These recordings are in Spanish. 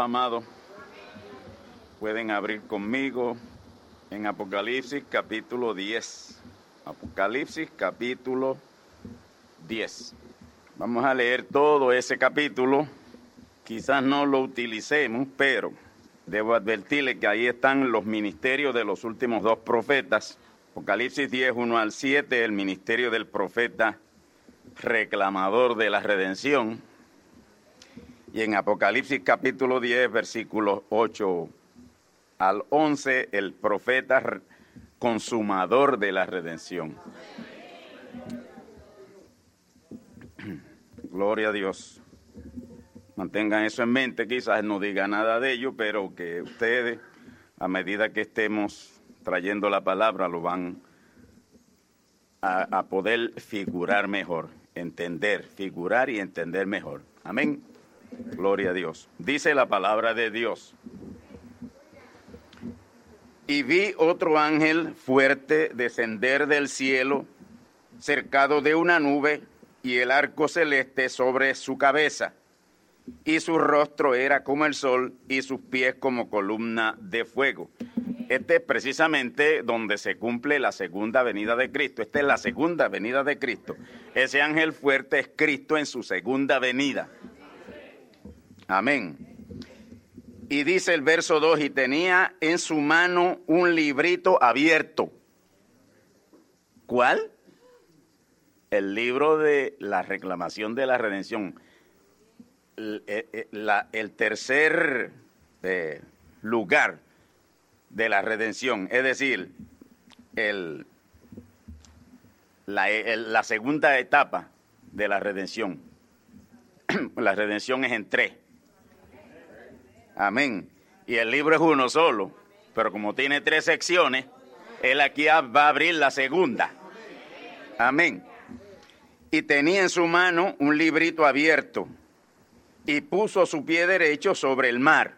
Amados, pueden abrir conmigo en Apocalipsis capítulo 10. Apocalipsis capítulo 10. Vamos a leer todo ese capítulo. Quizás no lo utilicemos, pero debo advertirle que ahí están los ministerios de los últimos dos profetas. Apocalipsis 10, 1 al 7, el ministerio del profeta reclamador de la redención y en Apocalipsis capítulo 10, versículos 8 al 11, el profeta consumador de la redención. Gloria a Dios. Mantengan eso en mente, quizás no diga nada de ello, pero que ustedes, a medida que estemos trayendo la palabra, lo van a, a poder figurar mejor, entender, figurar y entender mejor. Amén. Gloria a Dios. Dice la palabra de Dios. Y vi otro ángel fuerte descender del cielo, cercado de una nube, y el arco celeste sobre su cabeza. Y su rostro era como el sol, y sus pies como columna de fuego. Este es precisamente donde se cumple la segunda venida de Cristo. Esta es la segunda venida de Cristo. Ese ángel fuerte es Cristo en su segunda venida. Amén. Y dice el verso 2, y tenía en su mano un librito abierto. ¿Cuál? El libro de la reclamación de la redención. El, eh, eh, tercer eh, lugar de la redención, es decir, el, la segunda etapa de la redención. la redención es en tres Amén. Y el libro es uno solo, pero como tiene tres secciones, él aquí va a abrir la segunda. Amén. Y tenía en su mano un librito abierto y puso su pie derecho sobre el mar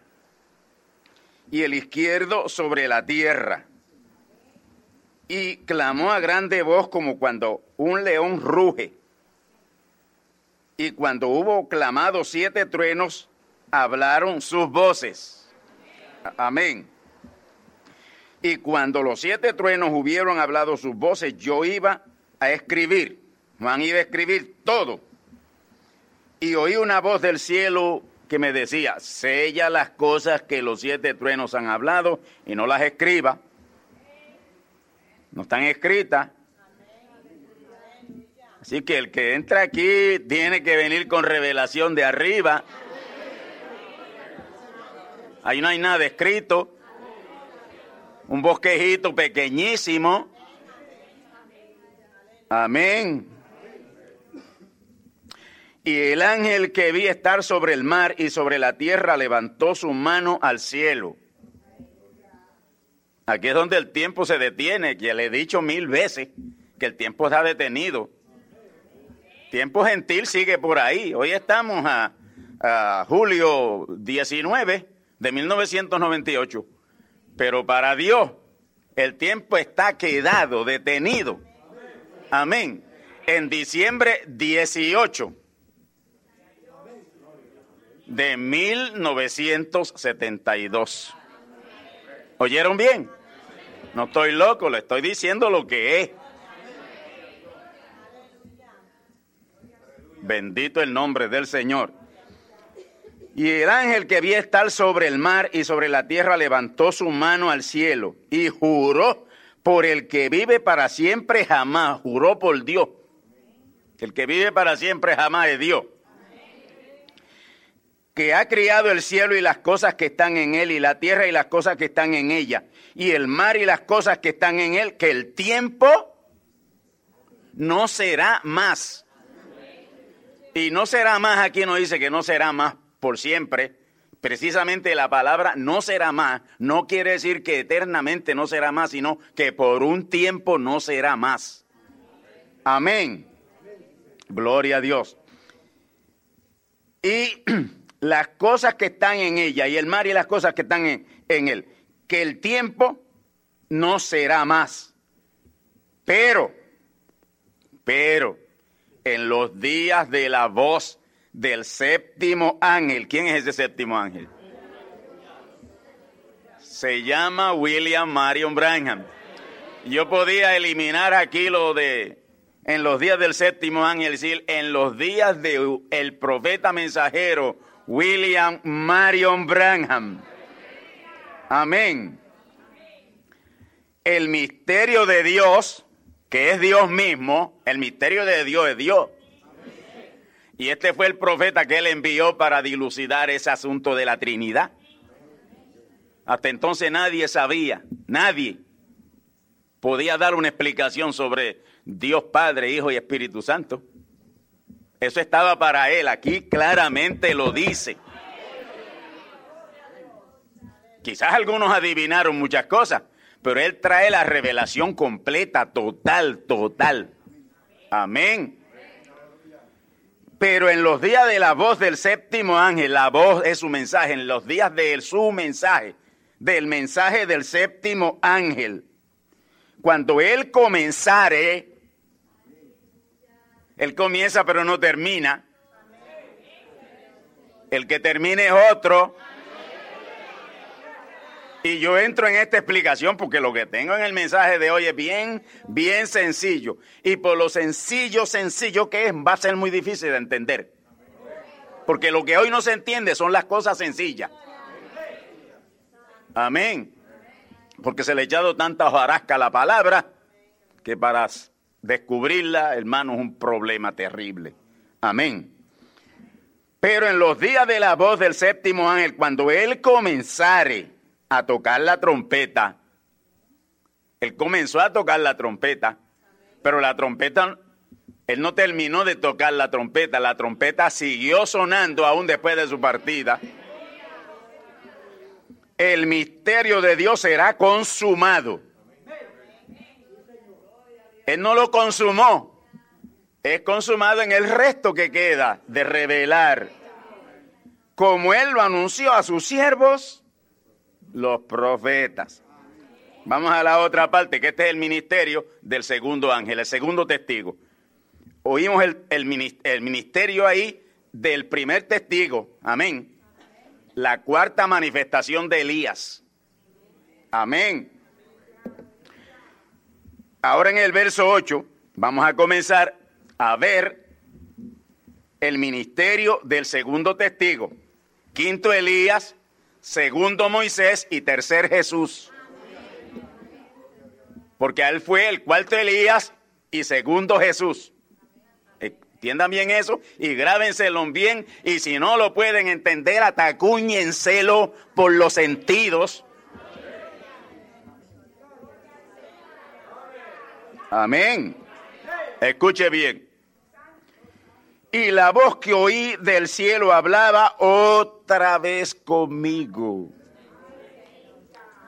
y el izquierdo sobre la tierra. Y clamó a grande voz como cuando un león ruge. Y cuando hubo clamado siete truenos, hablaron sus voces. Amén. Y cuando los siete truenos hubieron hablado sus voces, yo iba a escribir. Juan iba a escribir todo. Y oí una voz del cielo que me decía, sella las cosas que los siete truenos han hablado y no las escriba. No están escritas. Así que el que entra aquí tiene que venir con revelación de arriba Ahí no hay nada escrito. Un bosquejito pequeñísimo. Amén. Y el ángel que vi estar sobre el mar y sobre la tierra levantó su mano al cielo. Aquí es donde el tiempo se detiene, que le he dicho mil veces que el tiempo está detenido. Tiempo gentil sigue por ahí. Hoy estamos a, a julio 19 de 1998. Pero para Dios el tiempo está quedado, detenido. Amén. En diciembre 18 de 1972. ¿Oyeron bien? No estoy loco, le estoy diciendo lo que es. Bendito el nombre del Señor. Y el ángel que vi estar sobre el mar y sobre la tierra levantó su mano al cielo y juró por el que vive para siempre jamás, juró por Dios. El que vive para siempre jamás es Dios. Que ha criado el cielo y las cosas que están en él, y la tierra y las cosas que están en ella, y el mar y las cosas que están en él, que el tiempo no será más. Y no será más, aquí no dice que no será más por siempre. Precisamente la palabra no será más no quiere decir que eternamente no será más, sino que por un tiempo no será más. Amén. Gloria a Dios. Y las cosas que están en ella, y el mar y las cosas que están en, él, que el tiempo no será más. Pero, pero, en los días de la voz del séptimo ángel. ¿Quién es ese séptimo ángel? Se llama William Marion Branham. Yo podía eliminar aquí lo de en los días del séptimo ángel, decir, en los días del el profeta mensajero William Marion Branham. Amén. El misterio de Dios, que es Dios mismo, el misterio de Dios es Dios. Y este fue el profeta que él envió para dilucidar ese asunto de la Trinidad. Hasta entonces nadie sabía, nadie podía dar una explicación sobre Dios Padre, Hijo y Espíritu Santo. Eso estaba para él, aquí claramente lo dice. Quizás algunos adivinaron muchas cosas, pero él trae la revelación completa, total, total. Amén. Pero en los días de la voz del séptimo ángel, la voz es su mensaje, en los días de su mensaje, del mensaje del séptimo ángel, cuando él comenzare, él comienza pero no termina, el que termine es otro, y yo entro en esta explicación porque lo que tengo en el mensaje de hoy es bien, bien sencillo. Y por lo sencillo, sencillo que es, va a ser muy difícil de entender. Porque lo que hoy no se entiende son las cosas sencillas. Amén. Porque se le ha echado tanta hojarasca a la palabra que para descubrirla, hermano, es un problema terrible. Amén. Pero en los días de la voz del séptimo ángel, cuando él comenzare a tocar la trompeta. Él comenzó a tocar la trompeta, pero la trompeta, él no terminó de tocar la trompeta, la trompeta siguió sonando aún después de su partida. El misterio de Dios será consumado. Él no lo consumó, es consumado en el resto que queda de revelar, como Él lo anunció a sus siervos los profetas. Vamos a la otra parte, que este es el ministerio del segundo ángel, el segundo testigo. Oímos el, el, ministerio ahí del primer testigo, amén. La cuarta manifestación de Elías. Amén. Ahora en el verso 8 vamos a comenzar a ver el ministerio del segundo testigo. Quinto Elías, segundo Moisés y tercer Jesús. Porque él fue el cuarto Elías y segundo Jesús. Entiendan bien eso y grábenselo bien. Y si no lo pueden entender, atacuñenselo por los sentidos. Amén. Escuche bien. Y la voz que oí del cielo hablaba otra vez conmigo.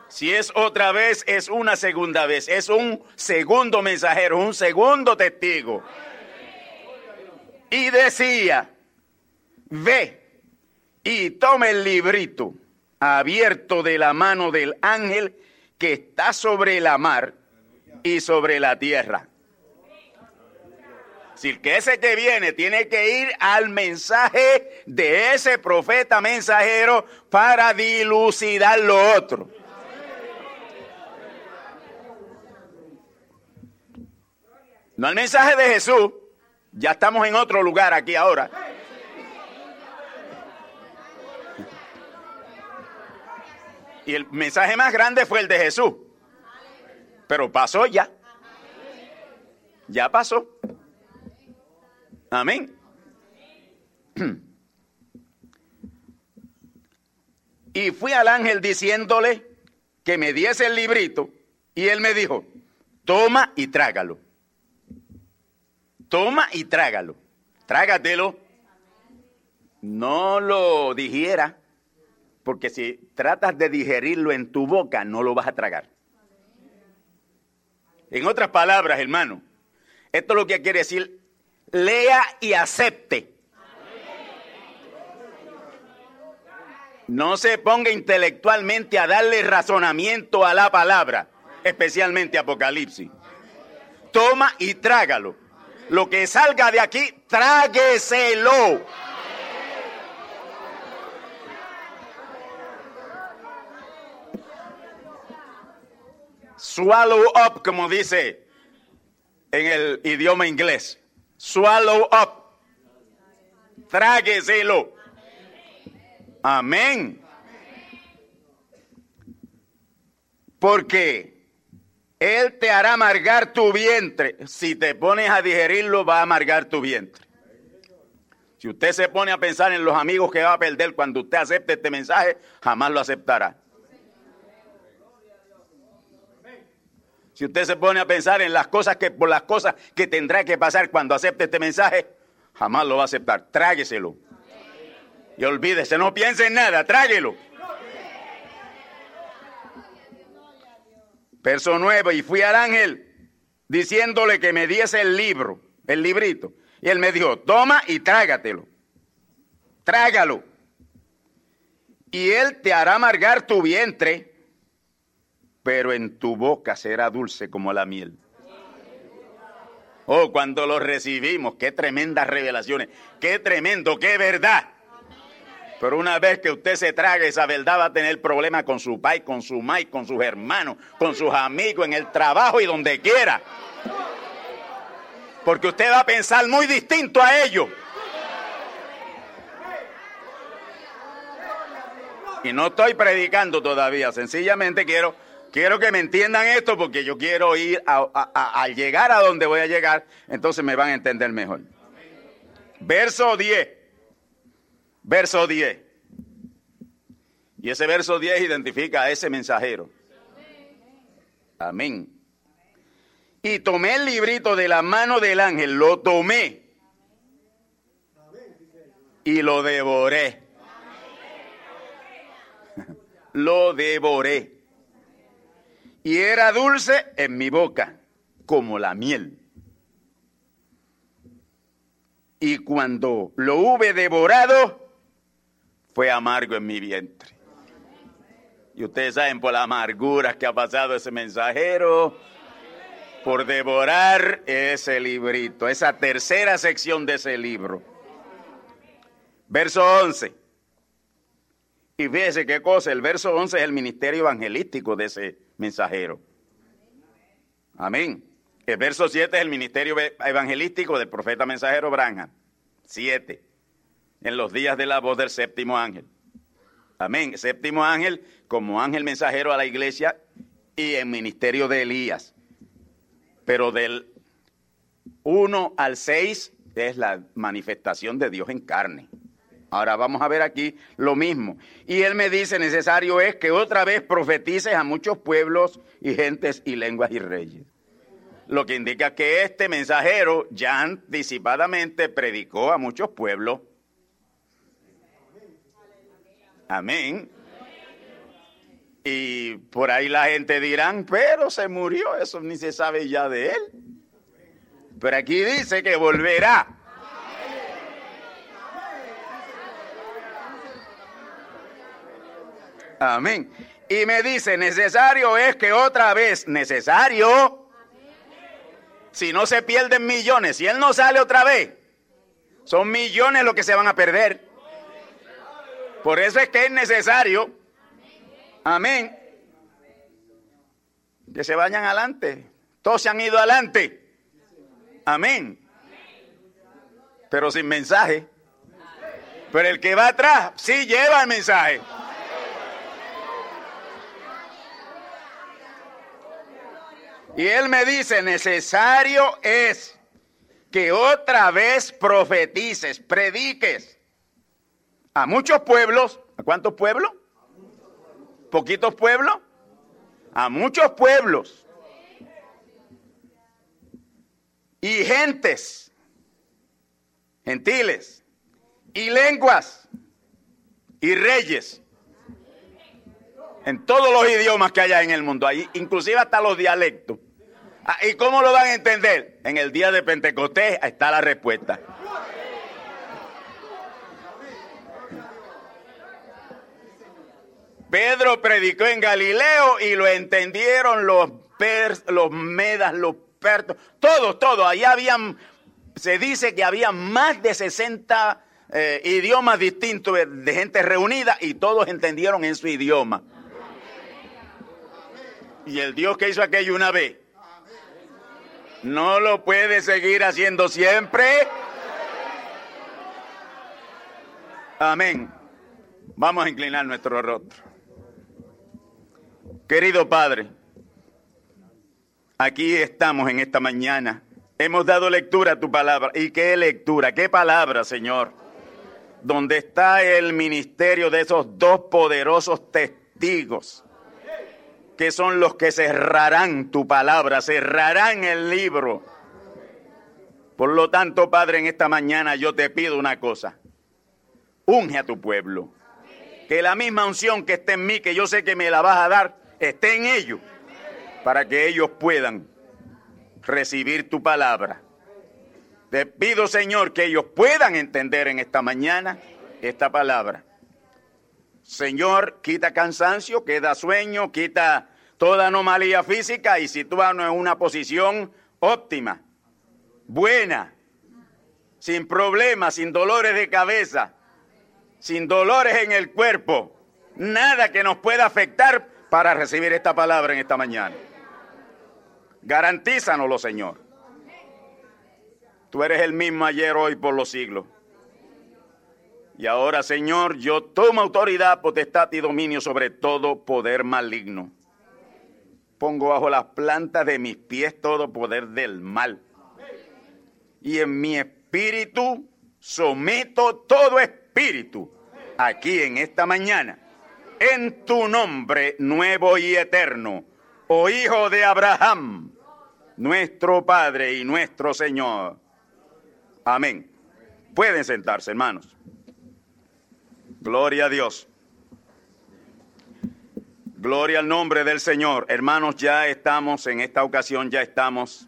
Si es otra vez, es una segunda vez. Es un segundo mensajero, un segundo testigo. Y decía, ve y toma el librito abierto de la mano del ángel que está sobre la mar y sobre la tierra. Si que ese que viene tiene que ir al mensaje de ese profeta mensajero para dilucidar lo otro. No al mensaje de Jesús. Ya estamos en otro lugar aquí ahora. Y el mensaje más grande fue el de Jesús. Pero pasó ya. Ya pasó. Amén. Y fui al ángel diciéndole que me diese el librito y él me dijo, toma y trágalo. Toma y trágalo. Trágatelo. No lo digiera, porque si tratas de digerirlo en tu boca, no lo vas a tragar. En otras palabras, hermano, esto es lo que quiere decir, lea y acepte. No se ponga intelectualmente a darle razonamiento a la palabra, especialmente Apocalipsis. Toma y trágalo. Lo que salga de aquí, trágueselo. Swallow up, como dice en el idioma inglés. Swallow up. Trágueselo. Amén. Porque Él te hará amargar tu vientre. Si te pones a digerirlo, va a amargar tu vientre. Si usted se pone a pensar en los amigos que va a perder cuando usted acepte este mensaje, jamás lo aceptará. Si usted se pone a pensar en las cosas que por las cosas que tendrá que pasar cuando acepte este mensaje, jamás lo va a aceptar. Trágueselo. Y olvídese, no piense en nada, tráguelo. Verso 9, y fui al ángel diciéndole que me diese el libro, el librito. Y él me dijo, toma y trágatelo. Trágalo. Y él te hará amargar tu vientre, pero en tu boca será dulce como la miel. Oh, cuando lo recibimos, qué tremendas revelaciones, qué tremendo, qué verdad. Pero una vez que usted se traga esa verdad va a tener problemas con su pai, con su mai, con sus hermanos, con sus amigos, en el trabajo y donde quiera. Porque usted va a pensar muy distinto a ellos. Y no estoy predicando todavía, sencillamente quiero, quiero que me entiendan esto porque yo quiero ir a, llegar a donde voy a llegar, entonces me van a entender mejor. Verso 10. Verso 10. Y ese verso 10 identifica a ese mensajero. Amén. Y tomé el librito de la mano del ángel, lo tomé y lo devoré. lo devoré. Y era dulce en mi boca, como la miel. Y cuando lo hube devorado, fue amargo en mi vientre. Y ustedes saben por las amarguras que ha pasado ese mensajero, por devorar ese librito, esa tercera sección de ese libro. Verso 11. Y fíjese qué cosa, el verso 11 es el ministerio evangelístico de ese mensajero. Amén. El verso 7 es el ministerio evangelístico del profeta mensajero Branham. 7. En los días de la voz del séptimo ángel. Amén. Séptimo ángel como ángel mensajero a la iglesia y en ministerio de Elías. Pero del 1 al 6 es la manifestación de Dios en carne. Ahora vamos a ver aquí lo mismo. Y él me dice, necesario es que otra vez profetices a muchos pueblos y gentes y lenguas y reyes. Lo que indica que este mensajero ya anticipadamente predicó a muchos pueblos. Amén. Y por ahí la gente dirán, pero se murió, eso ni se sabe ya de él. Pero aquí dice que volverá. Amén. Y me dice, necesario es que otra vez, necesario, si no se pierden millones, si él no sale otra vez, son millones los que se van a perder. Por eso es que es necesario, amén, que se vayan adelante. Todos se han ido adelante. Amén. Pero sin mensaje. Pero el que va atrás sí lleva el mensaje. Y él me dice, necesario es que otra vez profetices, prediques a muchos pueblos. ¿A cuántos pueblos? ¿Poquitos pueblos? A muchos pueblos. Y gentes, gentiles, y lenguas, y reyes. En todos los idiomas que haya en el mundo, ahí, inclusive hasta los dialectos. Ah, ¿Y cómo lo van a entender? En el día de Pentecostés está la respuesta. Pedro predicó en Galileo y lo entendieron los pers, los medas, los pertos, todos, todos. Allá habían, se dice que había más de 60 eh, idiomas distintos de gente reunida y todos entendieron en su idioma. Y el Dios que hizo aquello una vez, no lo puede seguir haciendo siempre. Amén. Vamos a inclinar nuestro rostro. Querido Padre, aquí estamos en esta mañana. Hemos dado lectura a tu palabra. ¿Y qué lectura? ¿Qué palabra, Señor? Donde está el ministerio de esos dos poderosos testigos que son los que cerrarán tu palabra, cerrarán el libro. Por lo tanto, Padre, en esta mañana yo te pido una cosa. Unge a tu pueblo. Que la misma unción que esté en mí, que yo sé que me la vas a dar, esté en ellos. Para que ellos puedan recibir tu palabra. Te pido, Señor, que ellos puedan entender en esta mañana esta palabra. Señor, quita cansancio, queda sueño, quita toda anomalía física y sitúanos en una posición óptima, buena, sin problemas, sin dolores de cabeza, sin dolores en el cuerpo, nada que nos pueda afectar para recibir esta palabra en esta mañana. Garantízanoslo, Señor. Tú eres el mismo ayer, hoy, por los siglos. Y ahora, Señor, yo tomo autoridad, potestad y dominio sobre todo poder maligno. Pongo bajo las plantas de mis pies todo poder del mal. Y en mi espíritu someto todo espíritu aquí en esta mañana. En tu nombre nuevo y eterno, oh Hijo de Abraham, nuestro Padre y nuestro Señor. Amén. Pueden sentarse, hermanos. Gloria a Dios. Gloria al nombre del Señor. Hermanos, ya estamos, en esta ocasión ya estamos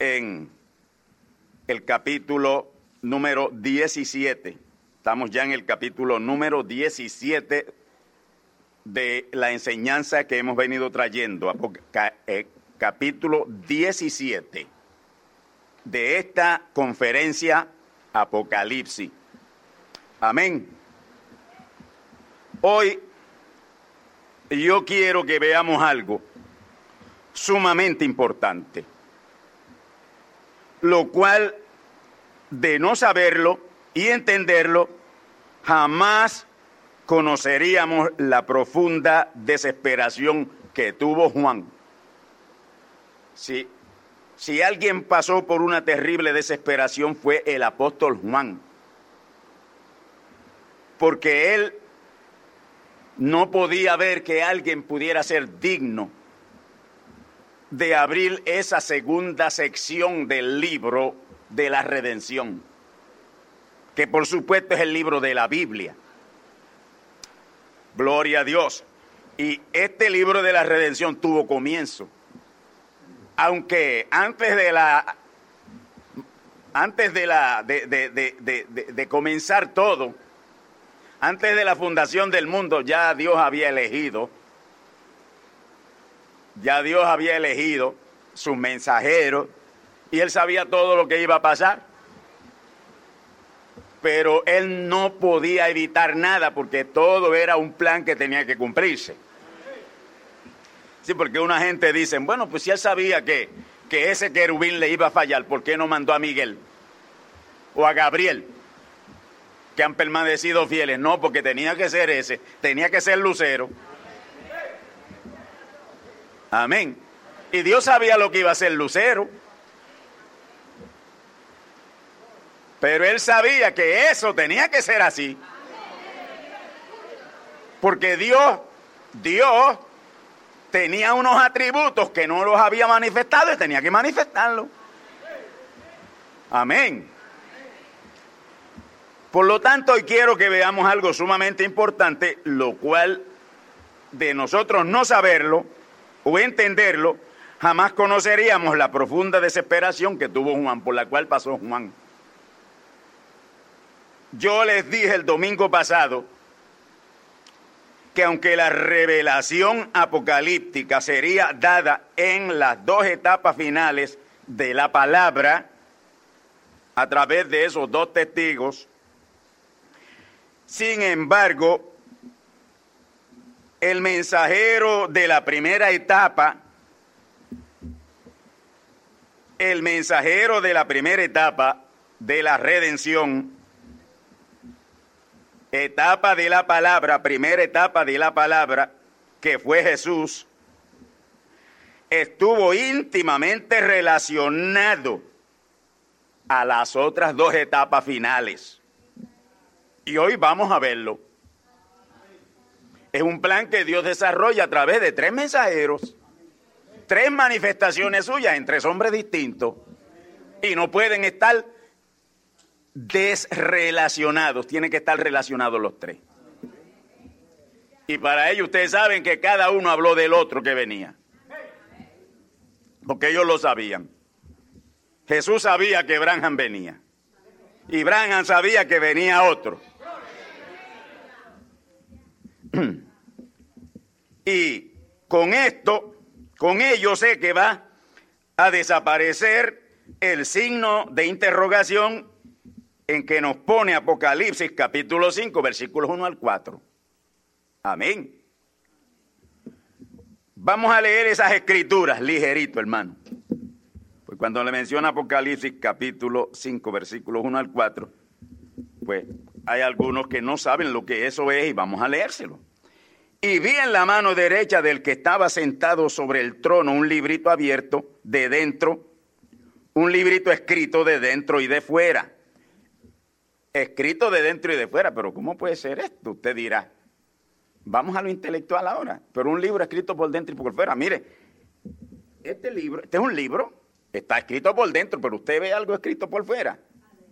en el capítulo número 17. Estamos ya en el capítulo número 17 de la enseñanza que hemos venido trayendo. Eh, capítulo 17 de esta conferencia Apocalipsis. Amén. Hoy yo quiero que veamos algo sumamente importante, lo cual de no saberlo y entenderlo, jamás conoceríamos la profunda desesperación que tuvo Juan. Si, si alguien pasó por una terrible desesperación fue el apóstol Juan porque él no podía ver que alguien pudiera ser digno de abrir esa segunda sección del libro de la redención, que por supuesto es el libro de la Biblia. Gloria a Dios. Y este libro de la redención tuvo comienzo. Aunque antes de la antes de la de, de, de, de comenzar todo, antes de la fundación del mundo, ya Dios había elegido ya Dios había elegido sus mensajeros y él sabía todo lo que iba a pasar. Pero él no podía evitar nada porque todo era un plan que tenía que cumplirse. Sí, porque una gente dice, bueno, pues si él sabía que, que ese querubín le iba a fallar, ¿por qué no mandó a Miguel? O a Gabriel, que han permanecido fieles. No, porque tenía que ser ese, tenía que ser Lucero. Amén. Y Dios sabía lo que iba a ser Lucero. Pero él sabía que eso tenía que ser así. Porque Dios, Dios tenía unos atributos que no los había manifestado y tenía que manifestarlos. Amén. Por lo tanto, hoy quiero que veamos algo sumamente importante, lo cual de nosotros no saberlo, o entenderlo, jamás conoceríamos la profunda desesperación que tuvo Juan, por la cual pasó Juan. Yo les dije el domingo pasado que aunque la revelación apocalíptica sería dada en las dos etapas finales de la palabra, a través de esos dos testigos, sin embargo, el mensajero de la primera etapa, el mensajero de la primera etapa de la redención, etapa de la palabra, primera etapa de la palabra, que fue Jesús, estuvo íntimamente relacionado a las otras dos etapas finales. Y hoy vamos a verlo. Es un plan que Dios desarrolla a través de tres mensajeros, tres manifestaciones suyas en tres hombres distintos. Y no pueden estar desrelacionados, tienen que estar relacionados los tres. Y para ello ustedes saben que cada uno habló del otro que venía. Porque ellos lo sabían. Jesús sabía que Branham venía. Y Branham sabía que venía otro. y con esto, con ello sé que va a desaparecer el signo de interrogación en que nos pone Apocalipsis capítulo 5, versículos 1 al 4. Amén. Vamos a leer esas escrituras ligerito, hermano. Pues cuando le menciona Apocalipsis capítulo 5, versículos 1 al 4, pues hay algunos que no saben lo que eso es y vamos a leérselo. Y vi en la mano derecha del que estaba sentado sobre el trono un librito abierto de dentro, un librito escrito de dentro y de fuera. Escrito de dentro y de fuera, pero ¿cómo puede ser esto? Usted dirá. Vamos a lo intelectual ahora, pero un libro escrito por dentro y por fuera. Mire, este libro, este es un libro, está escrito por dentro, pero usted ve algo escrito por fuera.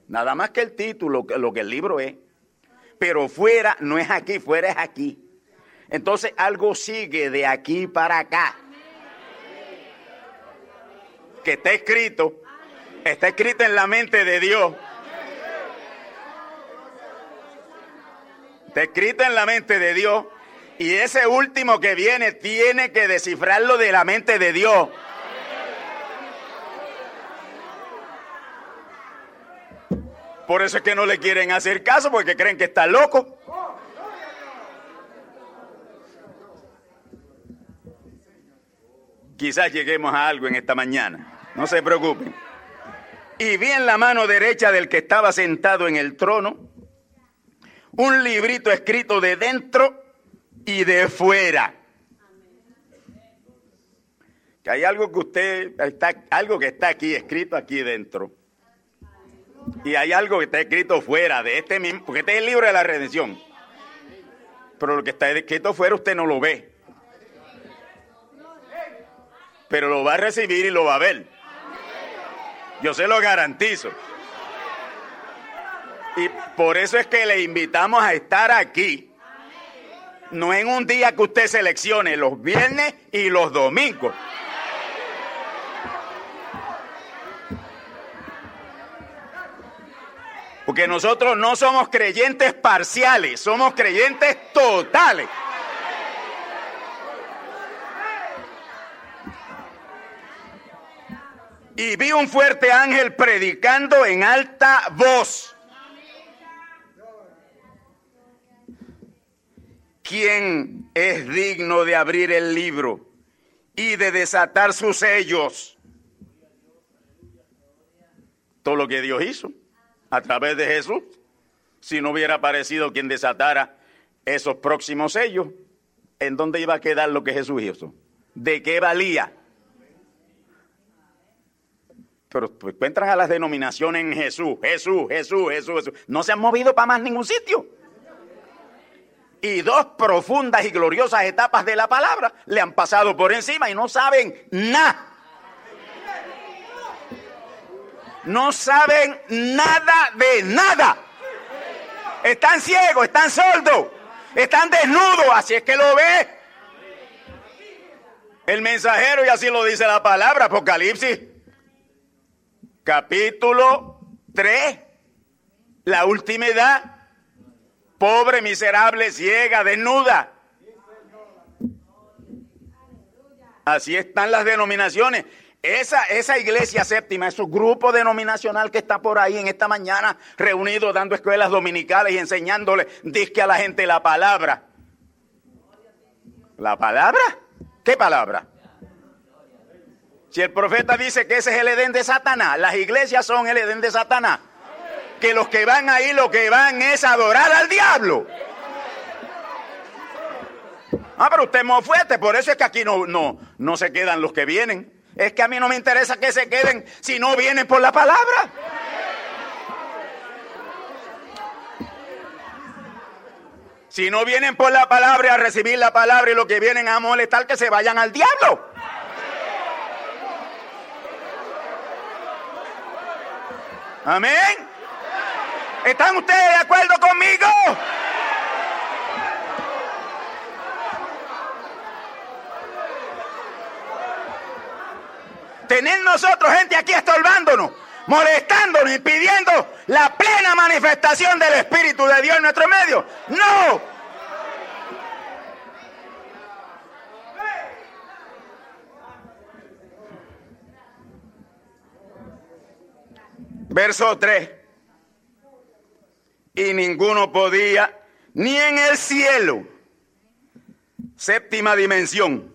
Nada más que el título, lo que el libro es. Pero fuera no es aquí, fuera es aquí. Entonces algo sigue de aquí para acá. Que está escrito, está escrito en la mente de Dios. Está escrito en la mente de Dios. Y ese último que viene tiene que descifrarlo de la mente de Dios. Por eso es que no le quieren hacer caso, porque creen que está loco. Quizás lleguemos a algo en esta mañana. No se preocupen. Y vi en la mano derecha del que estaba sentado en el trono un librito escrito de dentro y de fuera. Que hay algo que usted está, algo que está aquí escrito aquí dentro. Y hay algo que está escrito fuera de este mismo, porque este es el libro de la redención. Pero lo que está escrito fuera usted no lo ve. pero lo va a recibir y lo va a ver. Yo se lo garantizo. Y por eso es que le invitamos a estar aquí. No en un día que usted seleccione, los viernes y los domingos. Porque nosotros no somos creyentes parciales, somos creyentes totales. Y vi un fuerte ángel predicando en alta voz. ¿Quién es digno de abrir el libro y de desatar sus sellos? Todo lo que Dios hizo a través de Jesús, si no hubiera aparecido quien desatara esos próximos sellos, ¿en dónde iba a quedar lo que Jesús hizo? ¿De qué valía? Pero pues, encuentran a las denominaciones en Jesús, Jesús, Jesús, Jesús, Jesús. No se han movido para más ningún sitio. Y dos profundas y gloriosas etapas de la palabra le han pasado por encima y no saben nada. No saben nada de nada. Están ciegos, están sordos, están desnudos, así es que lo ve. El mensajero, y así lo dice la palabra, Apocalipsis, capítulo 3, la última edad, pobre, miserable, ciega, desnuda. Así están las denominaciones. Esa, esa iglesia séptima, ese grupo denominacional que está por ahí en esta mañana reunido dando escuelas dominicales y enseñándole disque a la gente la palabra. ¿La palabra? ¿Qué palabra? Si el profeta dice que ese es el Edén de Satanás, las iglesias son el Edén de Satanás. Que los que van ahí lo que van es adorar al diablo. Ah, pero usted es muy fuerte, por eso es que aquí no, no, no se quedan los que vienen. Es que a mí no me interesa que se queden si no vienen por la palabra. Si no vienen por la palabra a recibir la palabra y lo que vienen a molestar, que se vayan al diablo. Amén. ¿Están ustedes de acuerdo conmigo? Tener nosotros gente aquí estorbándonos, molestándonos y pidiendo la plena manifestación del Espíritu de Dios en nuestro medio. No. Verso 3. Y ninguno podía, ni en el cielo, séptima dimensión,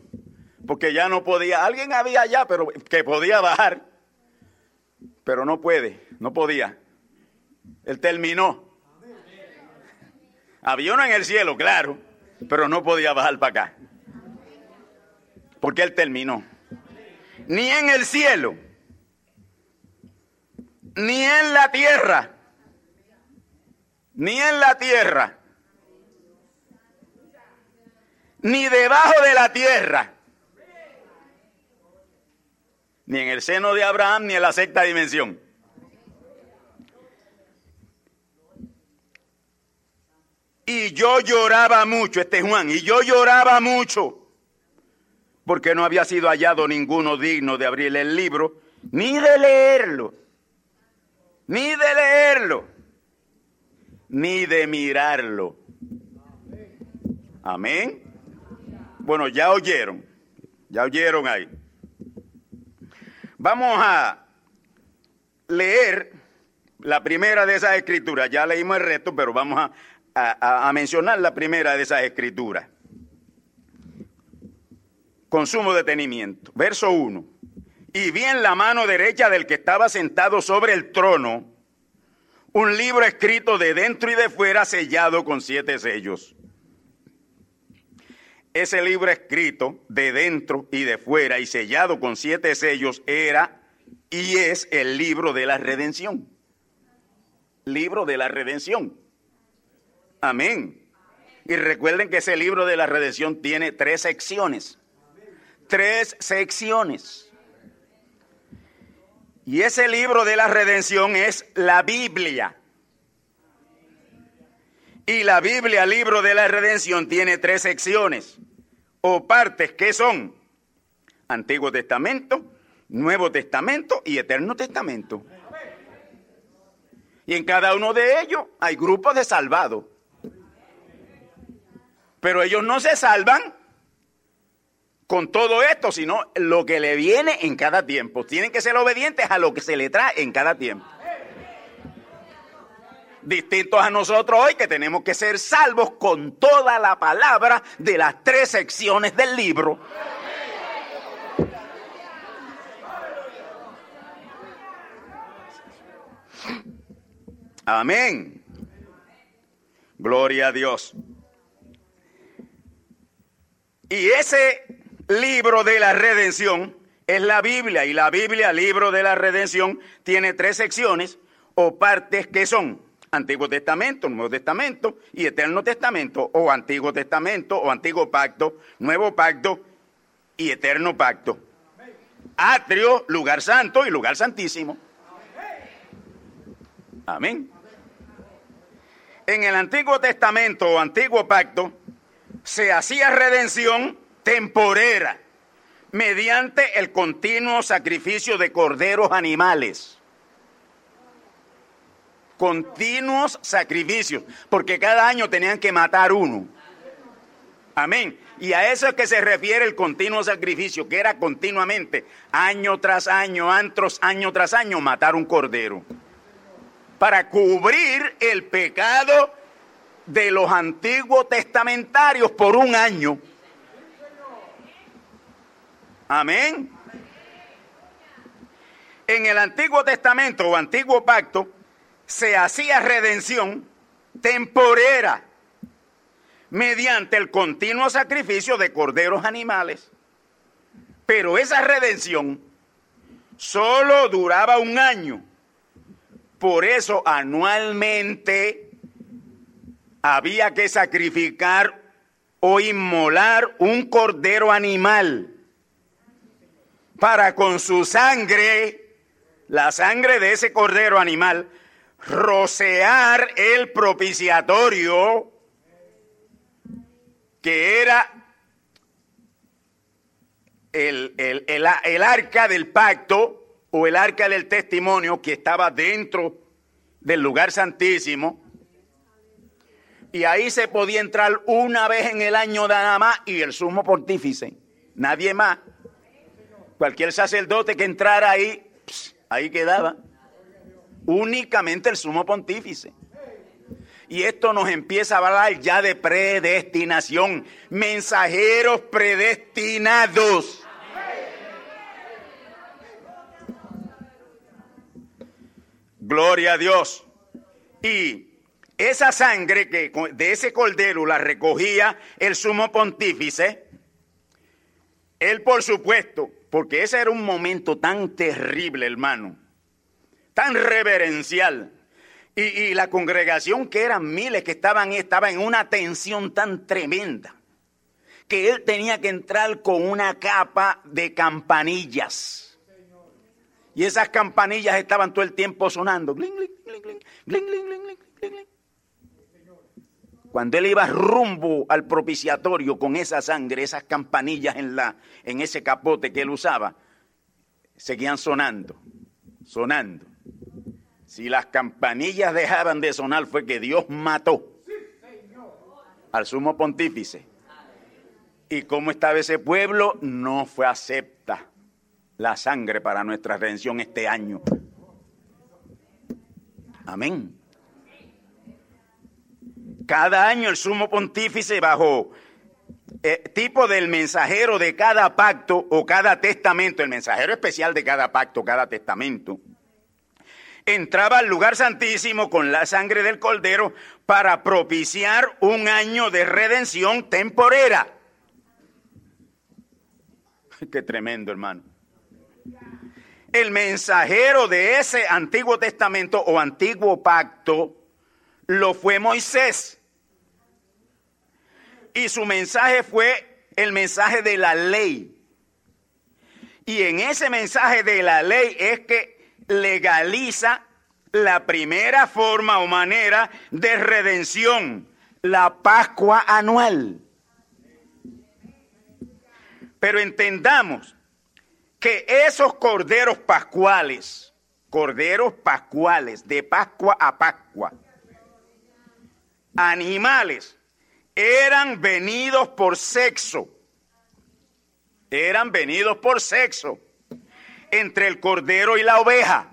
porque ya no podía. Alguien había allá, pero que podía bajar, pero no puede, no podía. Él terminó. Había uno en el cielo, claro, pero no podía bajar para acá. Porque él terminó. Ni en el cielo, ni en la tierra, ni en la tierra, ni debajo de la tierra ni en el seno de Abraham, ni en la sexta dimensión. Y yo lloraba mucho, este Juan, y yo lloraba mucho, porque no había sido hallado ninguno digno de abrirle el libro, ni de leerlo, ni de leerlo, ni de mirarlo. Amén. Bueno, ya oyeron, ya oyeron ahí. Vamos a leer la primera de esas escrituras. Ya leímos el resto, pero vamos a, mencionar la primera de esas escrituras. Con sumo detenimiento. Verso 1. Y vi en la mano derecha del que estaba sentado sobre el trono un libro escrito de dentro y de fuera sellado con siete sellos ese libro escrito de dentro y de fuera y sellado con siete sellos era y es el libro de la redención. Libro de la redención. Amén. Y recuerden que ese libro de la redención tiene tres secciones. tres secciones. Y ese libro de la redención es la Biblia. Y la Biblia, libro de la redención, tiene tres secciones o partes que son Antiguo Testamento, Nuevo Testamento y Eterno Testamento. Y en cada uno de ellos hay grupos de salvados. Pero ellos no se salvan con todo esto, sino lo que le viene en cada tiempo. Tienen que ser obedientes a lo que se le trae en cada tiempo. Distintos a nosotros hoy que tenemos que ser salvos con toda la palabra de las tres secciones del libro. Amén. Gloria a Dios. Y ese libro de la redención es la Biblia. Y la Biblia, libro de la redención, tiene tres secciones o partes que son Antiguo Testamento, Nuevo Testamento y Eterno Testamento, o Antiguo Testamento, o Antiguo Pacto, Nuevo Pacto y Eterno Pacto. Atrio, lugar santo y lugar santísimo. Amén. En el Antiguo Testamento o Antiguo Pacto se hacía redención temporera mediante el continuo sacrificio de corderos animales. Continuos sacrificios, porque cada año tenían que matar uno. Amén. Y a eso es que se refiere el continuo sacrificio, que era continuamente, año tras año, antros, año tras año, matar un cordero. Para cubrir el pecado de los antiguos testamentarios por un año. Amén. En el Antiguo Testamento o Antiguo Pacto se hacía redención temporera mediante el continuo sacrificio de corderos animales. Pero esa redención solo duraba un año. Por eso anualmente había que sacrificar o inmolar un cordero animal para con su sangre, la sangre de ese cordero animal, rocear el propiciatorio que era el, el, arca del pacto o el arca del testimonio que estaba dentro del lugar santísimo. Y ahí se podía entrar una vez en el año nada más y el sumo pontífice, nadie más. Cualquier sacerdote que entrara ahí, ahí quedaba. Únicamente el sumo pontífice. Y esto nos empieza a hablar ya de predestinación. Mensajeros predestinados. Gloria a Dios. Y esa sangre que de ese cordero la recogía el sumo pontífice, él por supuesto porque ese era un momento tan terrible, hermano, tan reverencial. Y, la congregación, que eran miles que estaban, estaba en una tensión tan tremenda, que él tenía que entrar con una capa de campanillas. Y esas campanillas estaban todo el tiempo sonando. Cuando él iba rumbo al propiciatorio con esa sangre, esas campanillas en, la, en ese capote que él usaba, seguían sonando, sonando. Si las campanillas dejaban de sonar fue que Dios mató al sumo pontífice. Y como estaba ese pueblo, no fue acepta la sangre para nuestra redención este año. Amén. Cada año el sumo pontífice bajo eh, tipo del mensajero de cada pacto o cada testamento, el mensajero especial de cada pacto, cada testamento, entraba al lugar santísimo con la sangre del cordero para propiciar un año de redención temporera. Qué tremendo, hermano. El mensajero de ese Antiguo Testamento o Antiguo Pacto lo fue Moisés. Y su mensaje fue el mensaje de la ley, Y en ese mensaje de la ley es que legaliza la primera forma o manera de redención, la Pascua anual. Pero entendamos que esos corderos pascuales, corderos pascuales, de Pascua a Pascua, animales, eran venidos por sexo, eran venidos por sexo entre el cordero y la oveja.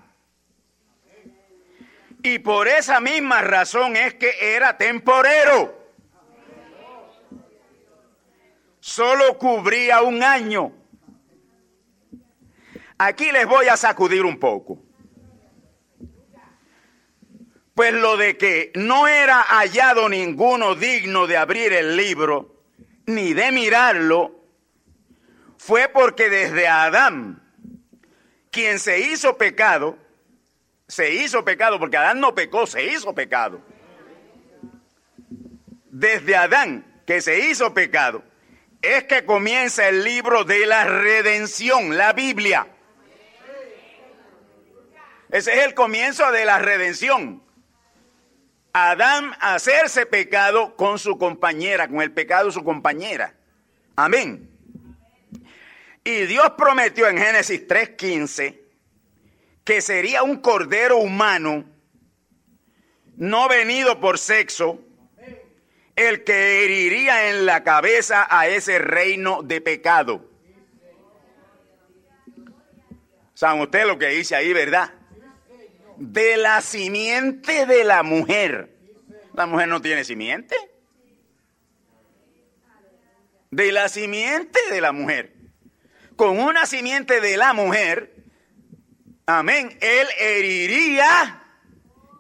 Y por esa misma razón es que era temporero. Solo cubría un año. Aquí les voy a sacudir un poco. Pues lo de que no era hallado ninguno digno de abrir el libro, ni de mirarlo, fue porque desde Adán, quien se hizo pecado, se hizo pecado, porque Adán no pecó, se hizo pecado. Desde Adán, que se hizo pecado, es que comienza el libro de la redención, la Biblia. Ese es el comienzo de la redención. Adán hacerse pecado con su compañera, con el pecado de su compañera. Amén. Y Dios prometió en Génesis 3:15 que sería un cordero humano, no venido por sexo, el que heriría en la cabeza a ese reino de pecado. ¿Saben ustedes lo que dice ahí, verdad? De la simiente de la mujer. La mujer no tiene simiente. De la simiente de la mujer. Con una simiente de la mujer, amén, él heriría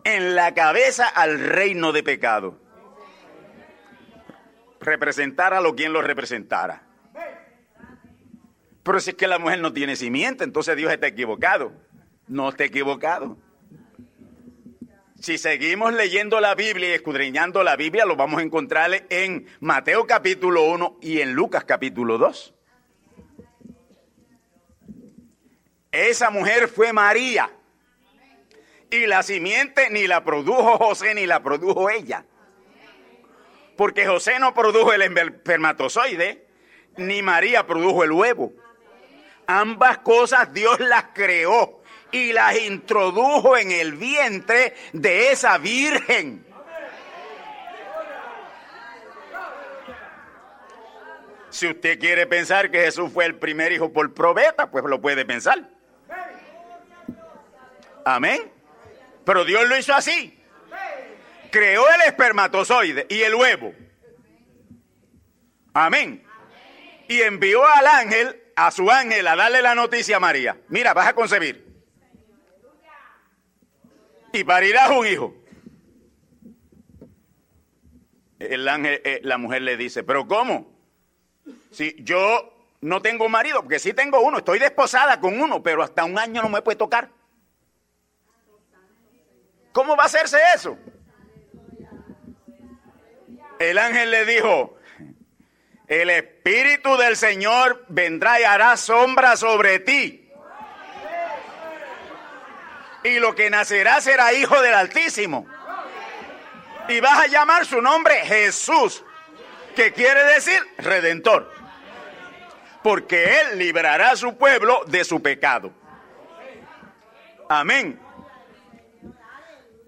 en la cabeza al reino de pecado. Representara lo quien lo representara. Pero si es que la mujer no tiene simiente, entonces Dios está equivocado. No está equivocado. Si seguimos leyendo la Biblia y escudriñando la Biblia, lo vamos a encontrar en Mateo capítulo 1 y en Lucas capítulo 2. Esa mujer fue María. Y la simiente ni la produjo José ni la produjo ella. Porque José no produjo el espermatozoide, ni María produjo el huevo. Ambas cosas Dios las creó y las introdujo en el vientre de esa virgen. Si usted quiere pensar que Jesús fue el primer hijo por probeta, pues lo puede pensar. Amén. Pero Dios lo hizo así. Creó el espermatozoide y el huevo. Amén. Y envió al ángel, a su ángel, a darle la noticia a María. Mira, vas a concebir. Y parirás un hijo. El ángel, eh, la mujer le dice, pero ¿cómo? Si yo no tengo marido, porque sí tengo uno, estoy desposada con uno, pero hasta un año no me puede tocar. ¿Cómo va a hacerse eso? El ángel le dijo, el Espíritu del Señor vendrá y hará sombra sobre ti. Y lo que nacerá será hijo del Altísimo. Y vas a llamar su nombre Jesús, que quiere decir redentor. Porque Él librará a su pueblo de su pecado. Amén.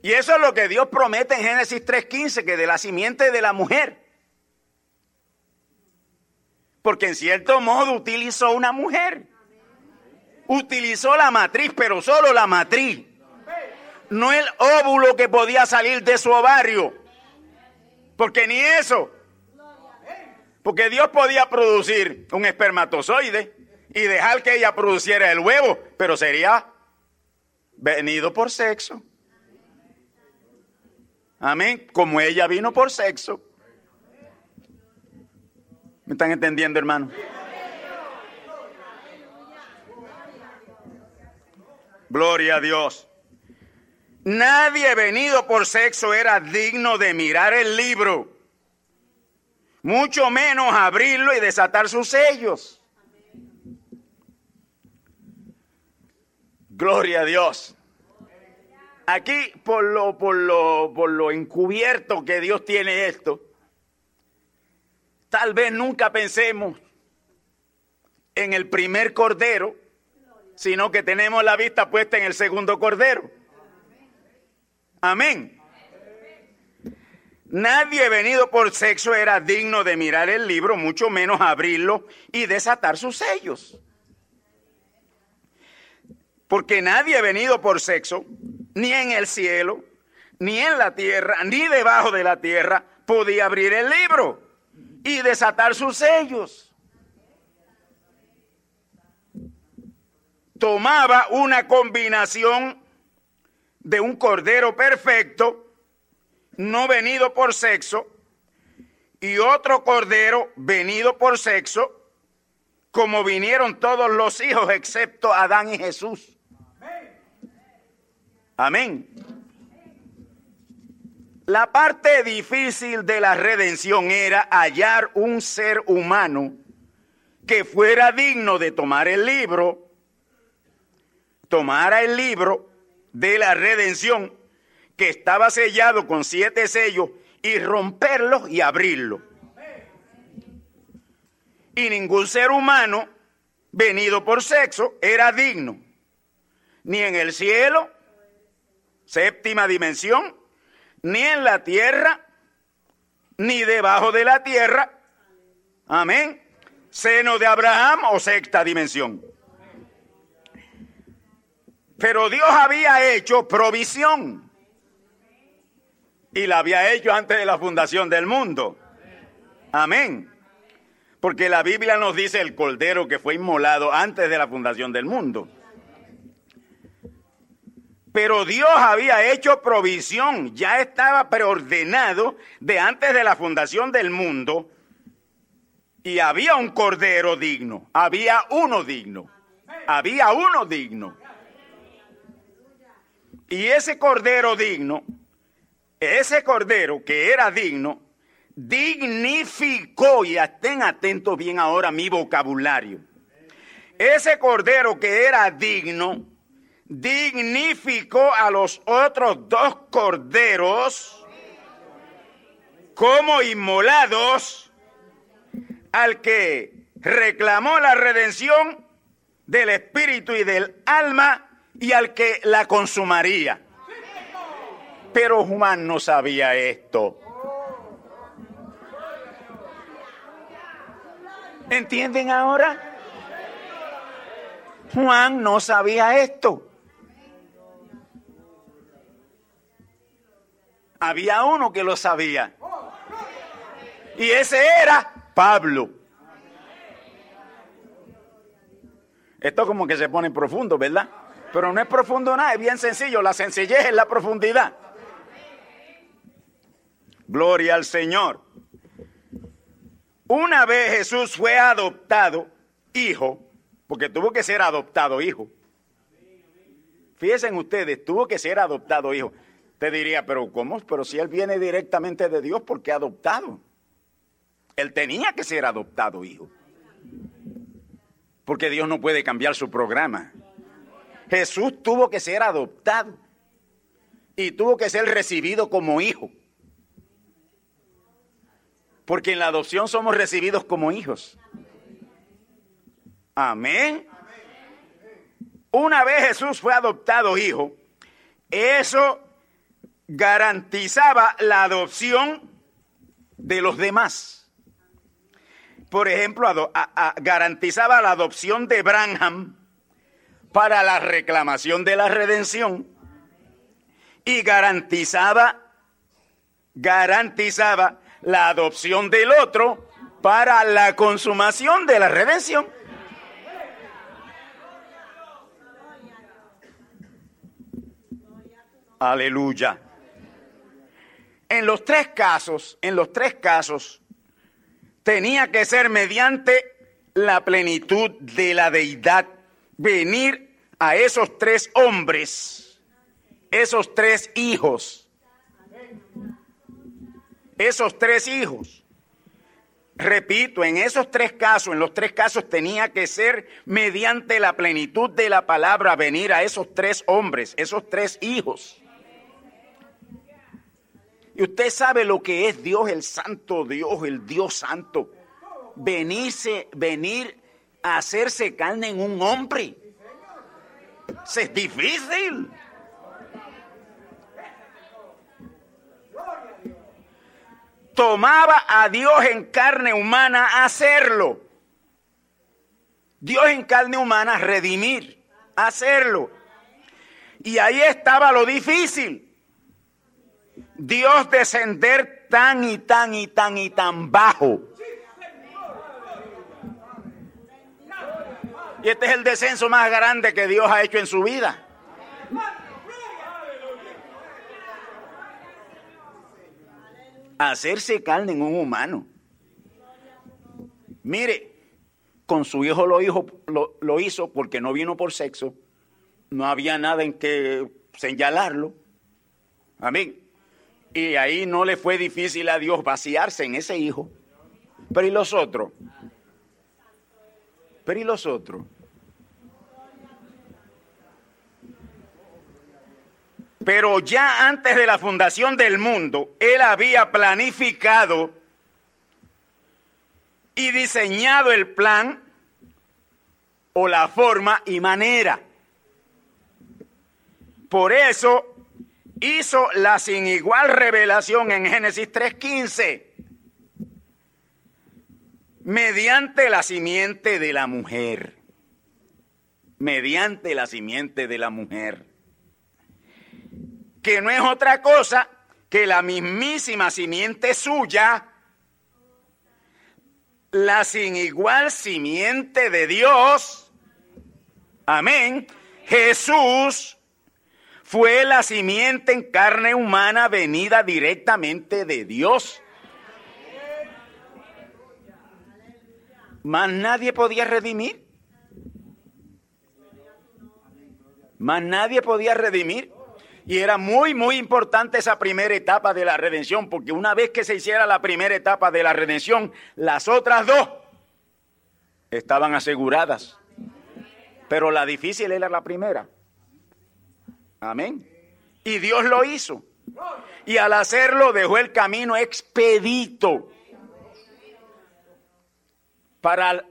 Y eso es lo que Dios promete en Génesis 3.15, que de la simiente de la mujer. Porque en cierto modo utilizó una mujer. Utilizó la matriz, pero solo la matriz. No el óvulo que podía salir de su ovario. Porque ni eso. Porque Dios podía producir un espermatozoide y dejar que ella produciera el huevo, pero sería venido por sexo. Amén. Como ella vino por sexo. ¿Me están entendiendo, hermano? Gloria a Dios. Nadie venido por sexo era digno de mirar el libro, mucho menos abrirlo y desatar sus sellos. Gloria a Dios. Aquí, por lo, por lo, por lo encubierto que Dios tiene esto, tal vez nunca pensemos en el primer cordero, sino que tenemos la vista puesta en el segundo cordero. Amén. Nadie venido por sexo era digno de mirar el libro, mucho menos abrirlo y desatar sus sellos. Porque nadie venido por sexo, ni en el cielo, ni en la tierra, ni debajo de la tierra, podía abrir el libro y desatar sus sellos. Tomaba una combinación de un cordero perfecto, no venido por sexo, y otro cordero venido por sexo, como vinieron todos los hijos excepto Adán y Jesús. Amén. La parte difícil de la redención era hallar un ser humano que fuera digno de tomar el libro, tomara el libro de la redención que estaba sellado con siete sellos y romperlo y abrirlo. Y ningún ser humano venido por sexo era digno, ni en el cielo, séptima dimensión, ni en la tierra, ni debajo de la tierra. Amén. Seno de Abraham o sexta dimensión. Pero Dios había hecho provisión. Y la había hecho antes de la fundación del mundo. Amén. Porque la Biblia nos dice el cordero que fue inmolado antes de la fundación del mundo. Pero Dios había hecho provisión, ya estaba preordenado de antes de la fundación del mundo. Y había un cordero digno, había uno digno, había uno digno. Y ese cordero digno, ese cordero que era digno, dignificó, y estén atentos bien ahora a mi vocabulario, ese cordero que era digno, dignificó a los otros dos corderos como inmolados al que reclamó la redención del espíritu y del alma y al que la consumaría. Pero Juan no sabía esto. ¿Entienden ahora? Juan no sabía esto. Había uno que lo sabía. Y ese era Pablo. Esto como que se pone profundo, ¿verdad? Pero no es profundo nada, es bien sencillo. La sencillez es la profundidad. Gloria al Señor. Una vez Jesús fue adoptado hijo, porque tuvo que ser adoptado hijo. Fíjense ustedes, tuvo que ser adoptado hijo. Te diría, pero ¿cómo? Pero si él viene directamente de Dios, ¿por qué adoptado? Él tenía que ser adoptado hijo. Porque Dios no puede cambiar su programa. Jesús tuvo que ser adoptado y tuvo que ser recibido como hijo. Porque en la adopción somos recibidos como hijos. Amén. Una vez Jesús fue adoptado hijo, eso garantizaba la adopción de los demás. Por ejemplo, garantizaba la adopción de Branham para la reclamación de la redención y garantizaba garantizaba la adopción del otro para la consumación de la redención. Aleluya. En los tres casos, en los tres casos, tenía que ser mediante la plenitud de la deidad venir a esos tres hombres, esos tres hijos, esos tres hijos, repito, en esos tres casos, en los tres casos tenía que ser mediante la plenitud de la palabra venir a esos tres hombres, esos tres hijos. Y usted sabe lo que es Dios, el santo Dios, el Dios santo. Venirse, venir a hacerse carne en un hombre. Es difícil. tomaba a Dios en carne humana hacerlo. Dios en carne humana redimir, hacerlo. Y ahí estaba lo difícil. Dios descender tan y tan y tan y tan bajo. Y este es el descenso más grande que Dios ha hecho en su vida. hacerse carne en un humano. Mire, con su hijo lo, hizo, lo, hizo porque no vino por sexo, no había nada en que señalarlo. Amén. Y ahí no le fue difícil a Dios vaciarse en ese hijo. Pero ¿y los otros? Pero ¿y los otros? Pero ya antes de la fundación del mundo, Él había planificado y diseñado el plan o la forma y manera. Por eso hizo la sin igual revelación en Génesis 3.15 mediante la simiente de la mujer. Mediante la simiente de la mujer que no es otra cosa que la mismísima simiente suya, la sin igual simiente de Dios. Amén. Jesús fue la simiente en carne humana venida directamente de Dios. Más nadie podía redimir. Más nadie podía redimir. Y era muy, muy importante esa primera etapa de la redención, porque una vez que se hiciera la primera etapa de la redención, las otras dos estaban aseguradas. Pero la difícil era la primera. Amén. Y Dios lo hizo. Y al hacerlo dejó el camino expedito para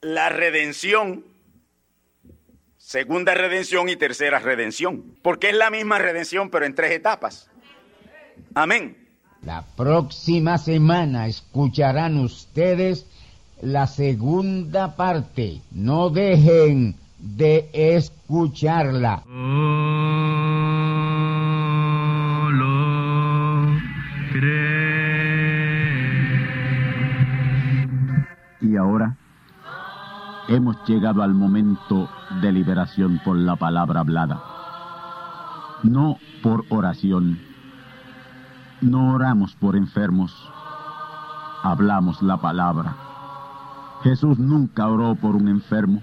la redención segunda redención y tercera redención, porque es la misma redención pero en tres etapas. Amén. La próxima semana escucharán ustedes la segunda parte. No dejen de escucharla. Y ahora hemos llegado al momento de liberación por la palabra hablada, no por oración. No oramos por enfermos, hablamos la palabra. Jesús nunca oró por un enfermo,